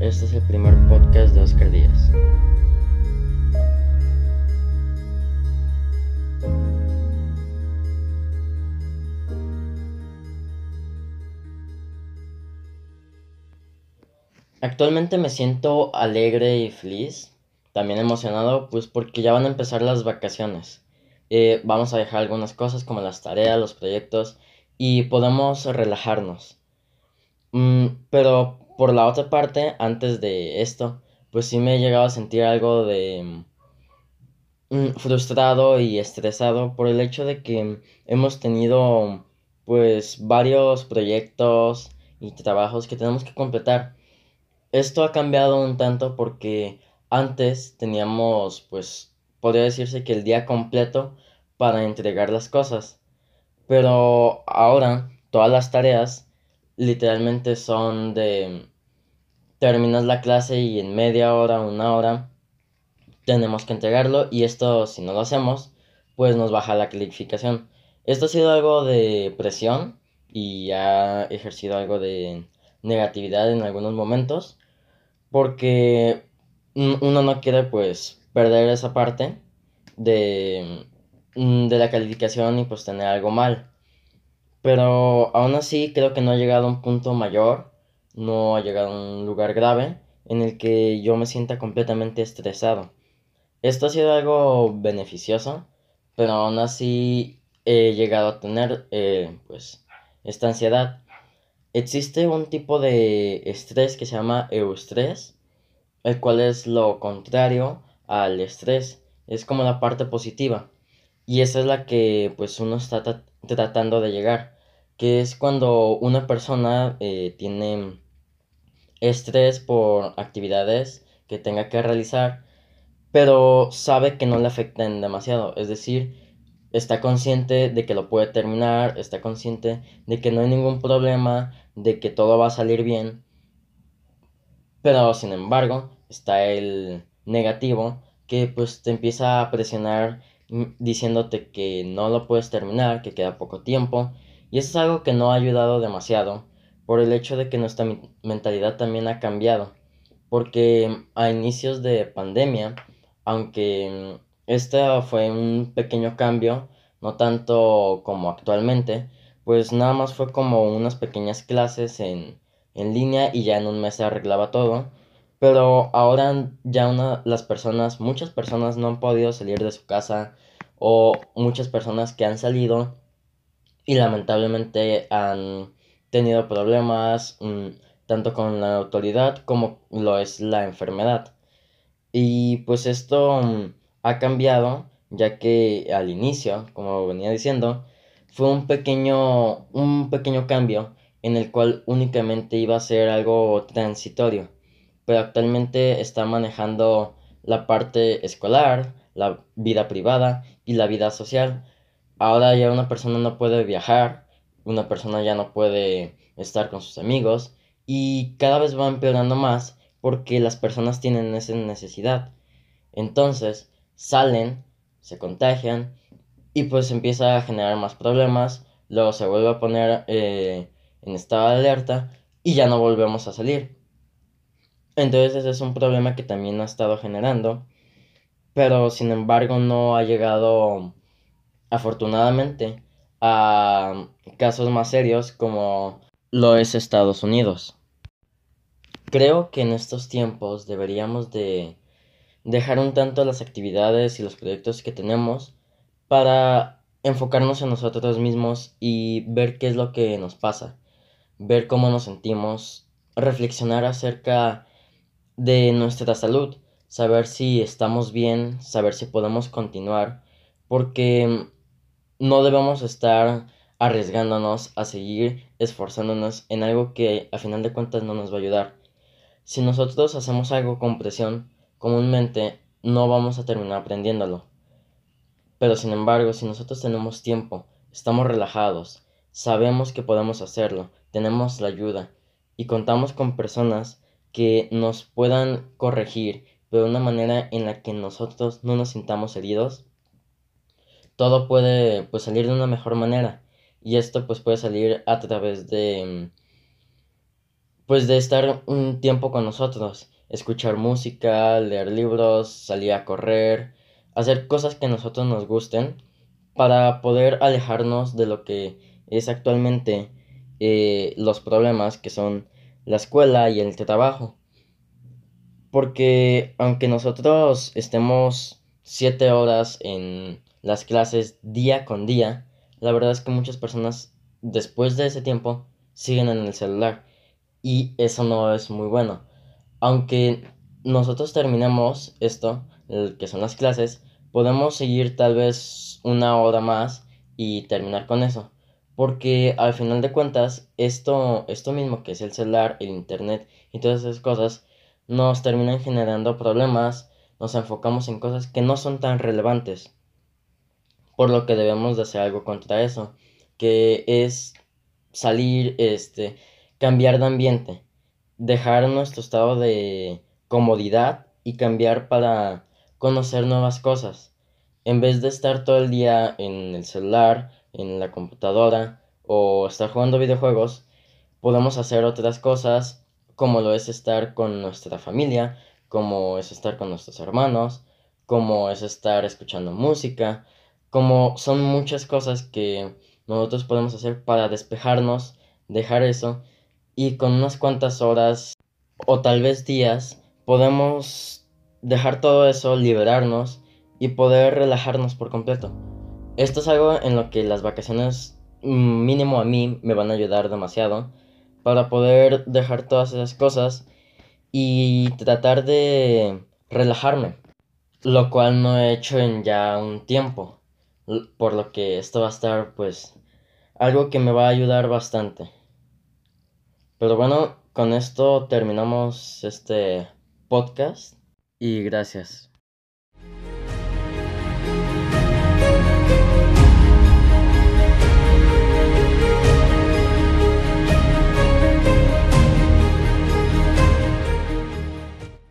Este es el primer podcast de Oscar Díaz. Actualmente me siento alegre y feliz, también emocionado, pues porque ya van a empezar las vacaciones. Eh, vamos a dejar algunas cosas como las tareas, los proyectos y podemos relajarnos. Mm, pero por la otra parte, antes de esto, pues sí me he llegado a sentir algo de mm, frustrado y estresado por el hecho de que hemos tenido pues varios proyectos y trabajos que tenemos que completar. Esto ha cambiado un tanto porque antes teníamos pues podría decirse que el día completo para entregar las cosas. Pero ahora todas las tareas literalmente son de terminas la clase y en media hora, una hora, tenemos que entregarlo y esto si no lo hacemos, pues nos baja la calificación. Esto ha sido algo de presión y ha ejercido algo de negatividad en algunos momentos porque uno no quiere pues perder esa parte de, de la calificación y pues tener algo mal. Pero aún así creo que no ha llegado a un punto mayor no ha llegado a un lugar grave en el que yo me sienta completamente estresado. Esto ha sido algo beneficioso, pero aún así he llegado a tener eh, pues esta ansiedad. Existe un tipo de estrés que se llama eustrés, el cual es lo contrario al estrés, es como la parte positiva. Y esa es la que pues uno está tratando de llegar, que es cuando una persona eh, tiene estrés por actividades que tenga que realizar, pero sabe que no le afectan demasiado, es decir, está consciente de que lo puede terminar, está consciente de que no hay ningún problema, de que todo va a salir bien, pero sin embargo está el negativo que pues te empieza a presionar diciéndote que no lo puedes terminar, que queda poco tiempo, y eso es algo que no ha ayudado demasiado por el hecho de que nuestra mentalidad también ha cambiado. Porque a inicios de pandemia, aunque este fue un pequeño cambio, no tanto como actualmente, pues nada más fue como unas pequeñas clases en, en línea y ya en un mes se arreglaba todo. Pero ahora ya una, las personas, muchas personas no han podido salir de su casa o muchas personas que han salido y lamentablemente han tenido problemas mm, tanto con la autoridad como lo es la enfermedad. Y pues esto mm, ha cambiado ya que al inicio, como venía diciendo, fue un pequeño, un pequeño cambio en el cual únicamente iba a ser algo transitorio, pero actualmente está manejando la parte escolar, la vida privada y la vida social. Ahora ya una persona no puede viajar, una persona ya no puede estar con sus amigos y cada vez va empeorando más porque las personas tienen esa necesidad. Entonces salen, se contagian y pues empieza a generar más problemas, luego se vuelve a poner eh, en estado de alerta y ya no volvemos a salir. Entonces ese es un problema que también ha estado generando, pero sin embargo no ha llegado afortunadamente a casos más serios como lo es Estados Unidos. Creo que en estos tiempos deberíamos de dejar un tanto las actividades y los proyectos que tenemos para enfocarnos en nosotros mismos y ver qué es lo que nos pasa, ver cómo nos sentimos, reflexionar acerca de nuestra salud, saber si estamos bien, saber si podemos continuar, porque no debemos estar arriesgándonos a seguir esforzándonos en algo que a final de cuentas no nos va a ayudar. Si nosotros hacemos algo con presión, comúnmente no vamos a terminar aprendiéndolo. Pero sin embargo, si nosotros tenemos tiempo, estamos relajados, sabemos que podemos hacerlo, tenemos la ayuda y contamos con personas que nos puedan corregir, pero de una manera en la que nosotros no nos sintamos heridos, todo puede pues salir de una mejor manera. Y esto pues puede salir a través de pues de estar un tiempo con nosotros, escuchar música, leer libros, salir a correr, hacer cosas que a nosotros nos gusten para poder alejarnos de lo que es actualmente eh, los problemas que son la escuela y el trabajo. Porque aunque nosotros estemos siete horas en las clases día con día, la verdad es que muchas personas después de ese tiempo siguen en el celular y eso no es muy bueno. Aunque nosotros terminemos esto, que son las clases, podemos seguir tal vez una hora más y terminar con eso. Porque al final de cuentas, esto, esto mismo que es el celular, el internet y todas esas cosas, nos terminan generando problemas, nos enfocamos en cosas que no son tan relevantes. Por lo que debemos de hacer algo contra eso, que es salir, este, cambiar de ambiente, dejar nuestro estado de comodidad y cambiar para conocer nuevas cosas. En vez de estar todo el día en el celular, en la computadora o estar jugando videojuegos, podemos hacer otras cosas como lo es estar con nuestra familia, como es estar con nuestros hermanos, como es estar escuchando música, como son muchas cosas que nosotros podemos hacer para despejarnos, dejar eso y con unas cuantas horas o tal vez días podemos dejar todo eso, liberarnos y poder relajarnos por completo. Esto es algo en lo que las vacaciones mm, mínimo a mí me van a ayudar demasiado para poder dejar todas esas cosas y tratar de relajarme, lo cual no he hecho en ya un tiempo, por lo que esto va a estar pues algo que me va a ayudar bastante. Pero bueno, con esto terminamos este podcast y gracias.